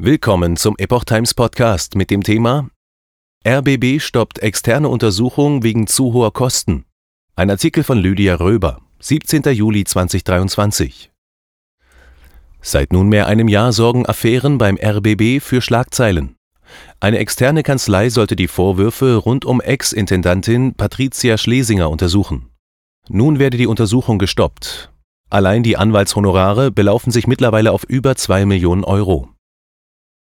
Willkommen zum Epoch Times Podcast mit dem Thema RBB stoppt externe Untersuchung wegen zu hoher Kosten. Ein Artikel von Lydia Röber, 17. Juli 2023. Seit nunmehr einem Jahr sorgen Affären beim RBB für Schlagzeilen. Eine externe Kanzlei sollte die Vorwürfe rund um Ex-Intendantin Patricia Schlesinger untersuchen. Nun werde die Untersuchung gestoppt. Allein die Anwaltshonorare belaufen sich mittlerweile auf über 2 Millionen Euro.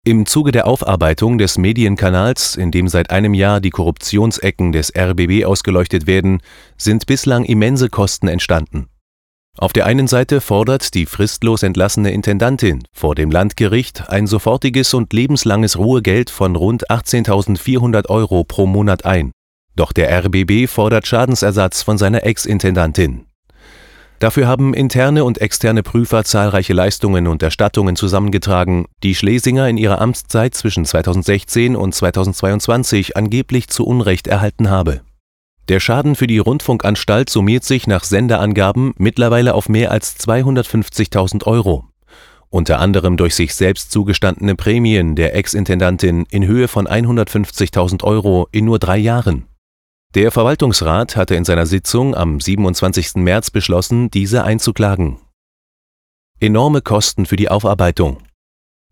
Im Zuge der Aufarbeitung des Medienkanals, in dem seit einem Jahr die Korruptionsecken des RBB ausgeleuchtet werden, sind bislang immense Kosten entstanden. Auf der einen Seite fordert die fristlos entlassene Intendantin vor dem Landgericht ein sofortiges und lebenslanges Ruhegeld von rund 18.400 Euro pro Monat ein. Doch der RBB fordert Schadensersatz von seiner Ex-Intendantin. Dafür haben interne und externe Prüfer zahlreiche Leistungen und Erstattungen zusammengetragen, die Schlesinger in ihrer Amtszeit zwischen 2016 und 2022 angeblich zu Unrecht erhalten habe. Der Schaden für die Rundfunkanstalt summiert sich nach Senderangaben mittlerweile auf mehr als 250.000 Euro. Unter anderem durch sich selbst zugestandene Prämien der Ex-Intendantin in Höhe von 150.000 Euro in nur drei Jahren. Der Verwaltungsrat hatte in seiner Sitzung am 27. März beschlossen, diese einzuklagen. Enorme Kosten für die Aufarbeitung.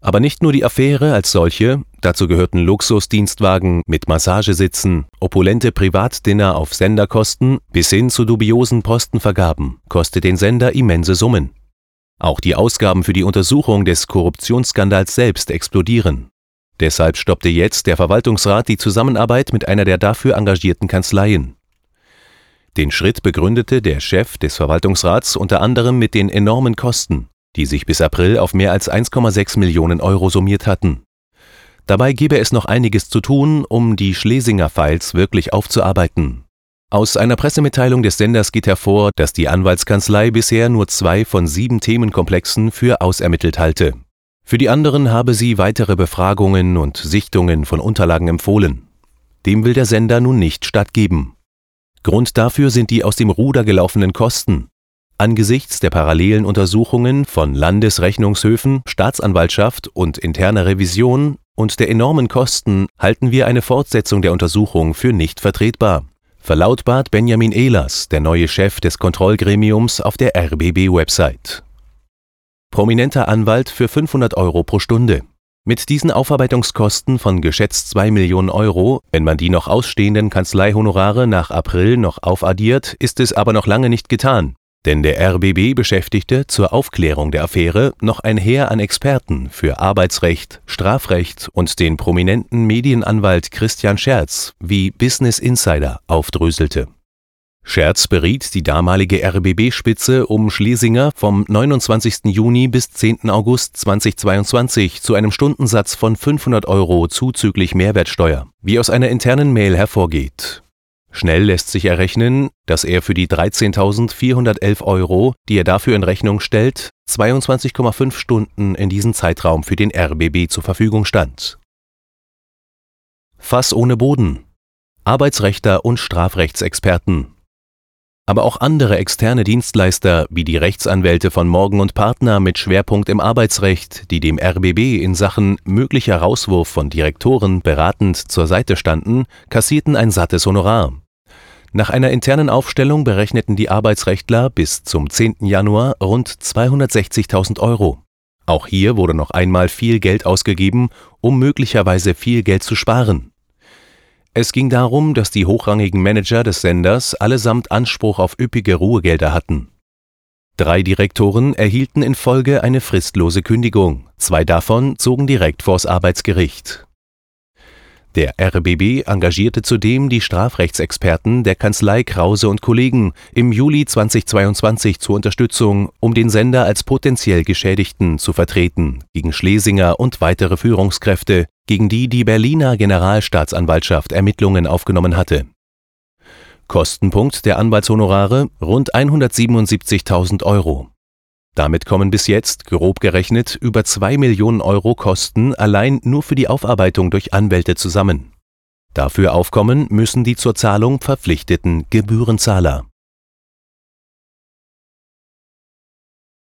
Aber nicht nur die Affäre als solche, dazu gehörten Luxusdienstwagen mit Massagesitzen, opulente Privatdinner auf Senderkosten bis hin zu dubiosen Postenvergaben, kostet den Sender immense Summen. Auch die Ausgaben für die Untersuchung des Korruptionsskandals selbst explodieren. Deshalb stoppte jetzt der Verwaltungsrat die Zusammenarbeit mit einer der dafür engagierten Kanzleien. Den Schritt begründete der Chef des Verwaltungsrats unter anderem mit den enormen Kosten, die sich bis April auf mehr als 1,6 Millionen Euro summiert hatten. Dabei gebe es noch einiges zu tun, um die Schlesinger Files wirklich aufzuarbeiten. Aus einer Pressemitteilung des Senders geht hervor, dass die Anwaltskanzlei bisher nur zwei von sieben Themenkomplexen für ausermittelt halte. Für die anderen habe sie weitere Befragungen und Sichtungen von Unterlagen empfohlen. Dem will der Sender nun nicht stattgeben. Grund dafür sind die aus dem Ruder gelaufenen Kosten. Angesichts der parallelen Untersuchungen von Landesrechnungshöfen, Staatsanwaltschaft und interner Revision und der enormen Kosten halten wir eine Fortsetzung der Untersuchung für nicht vertretbar, verlautbart Benjamin Ehlers, der neue Chef des Kontrollgremiums auf der RBB-Website prominenter Anwalt für 500 Euro pro Stunde. Mit diesen Aufarbeitungskosten von geschätzt 2 Millionen Euro, wenn man die noch ausstehenden Kanzleihonorare nach April noch aufaddiert, ist es aber noch lange nicht getan. Denn der RBB beschäftigte zur Aufklärung der Affäre noch ein Heer an Experten für Arbeitsrecht, Strafrecht und den prominenten Medienanwalt Christian Scherz, wie Business Insider aufdröselte Scherz beriet die damalige RBB-Spitze um Schlesinger vom 29. Juni bis 10. August 2022 zu einem Stundensatz von 500 Euro zuzüglich Mehrwertsteuer, wie aus einer internen Mail hervorgeht. Schnell lässt sich errechnen, dass er für die 13.411 Euro, die er dafür in Rechnung stellt, 22,5 Stunden in diesem Zeitraum für den RBB zur Verfügung stand. Fass ohne Boden. Arbeitsrechter und Strafrechtsexperten aber auch andere externe Dienstleister wie die Rechtsanwälte von Morgen und Partner mit Schwerpunkt im Arbeitsrecht, die dem RBB in Sachen möglicher Rauswurf von Direktoren beratend zur Seite standen, kassierten ein sattes Honorar. Nach einer internen Aufstellung berechneten die Arbeitsrechtler bis zum 10. Januar rund 260.000 Euro. Auch hier wurde noch einmal viel Geld ausgegeben, um möglicherweise viel Geld zu sparen. Es ging darum, dass die hochrangigen Manager des Senders allesamt Anspruch auf üppige Ruhegelder hatten. Drei Direktoren erhielten in Folge eine fristlose Kündigung, zwei davon zogen direkt vors Arbeitsgericht der RBB engagierte zudem die Strafrechtsexperten der Kanzlei Krause und Kollegen im Juli 2022 zur Unterstützung, um den Sender als potenziell Geschädigten zu vertreten gegen Schlesinger und weitere Führungskräfte, gegen die die Berliner Generalstaatsanwaltschaft Ermittlungen aufgenommen hatte. Kostenpunkt der Anwaltshonorare rund 177.000 Euro damit kommen bis jetzt, grob gerechnet, über 2 Millionen Euro Kosten allein nur für die Aufarbeitung durch Anwälte zusammen. Dafür aufkommen müssen die zur Zahlung verpflichteten Gebührenzahler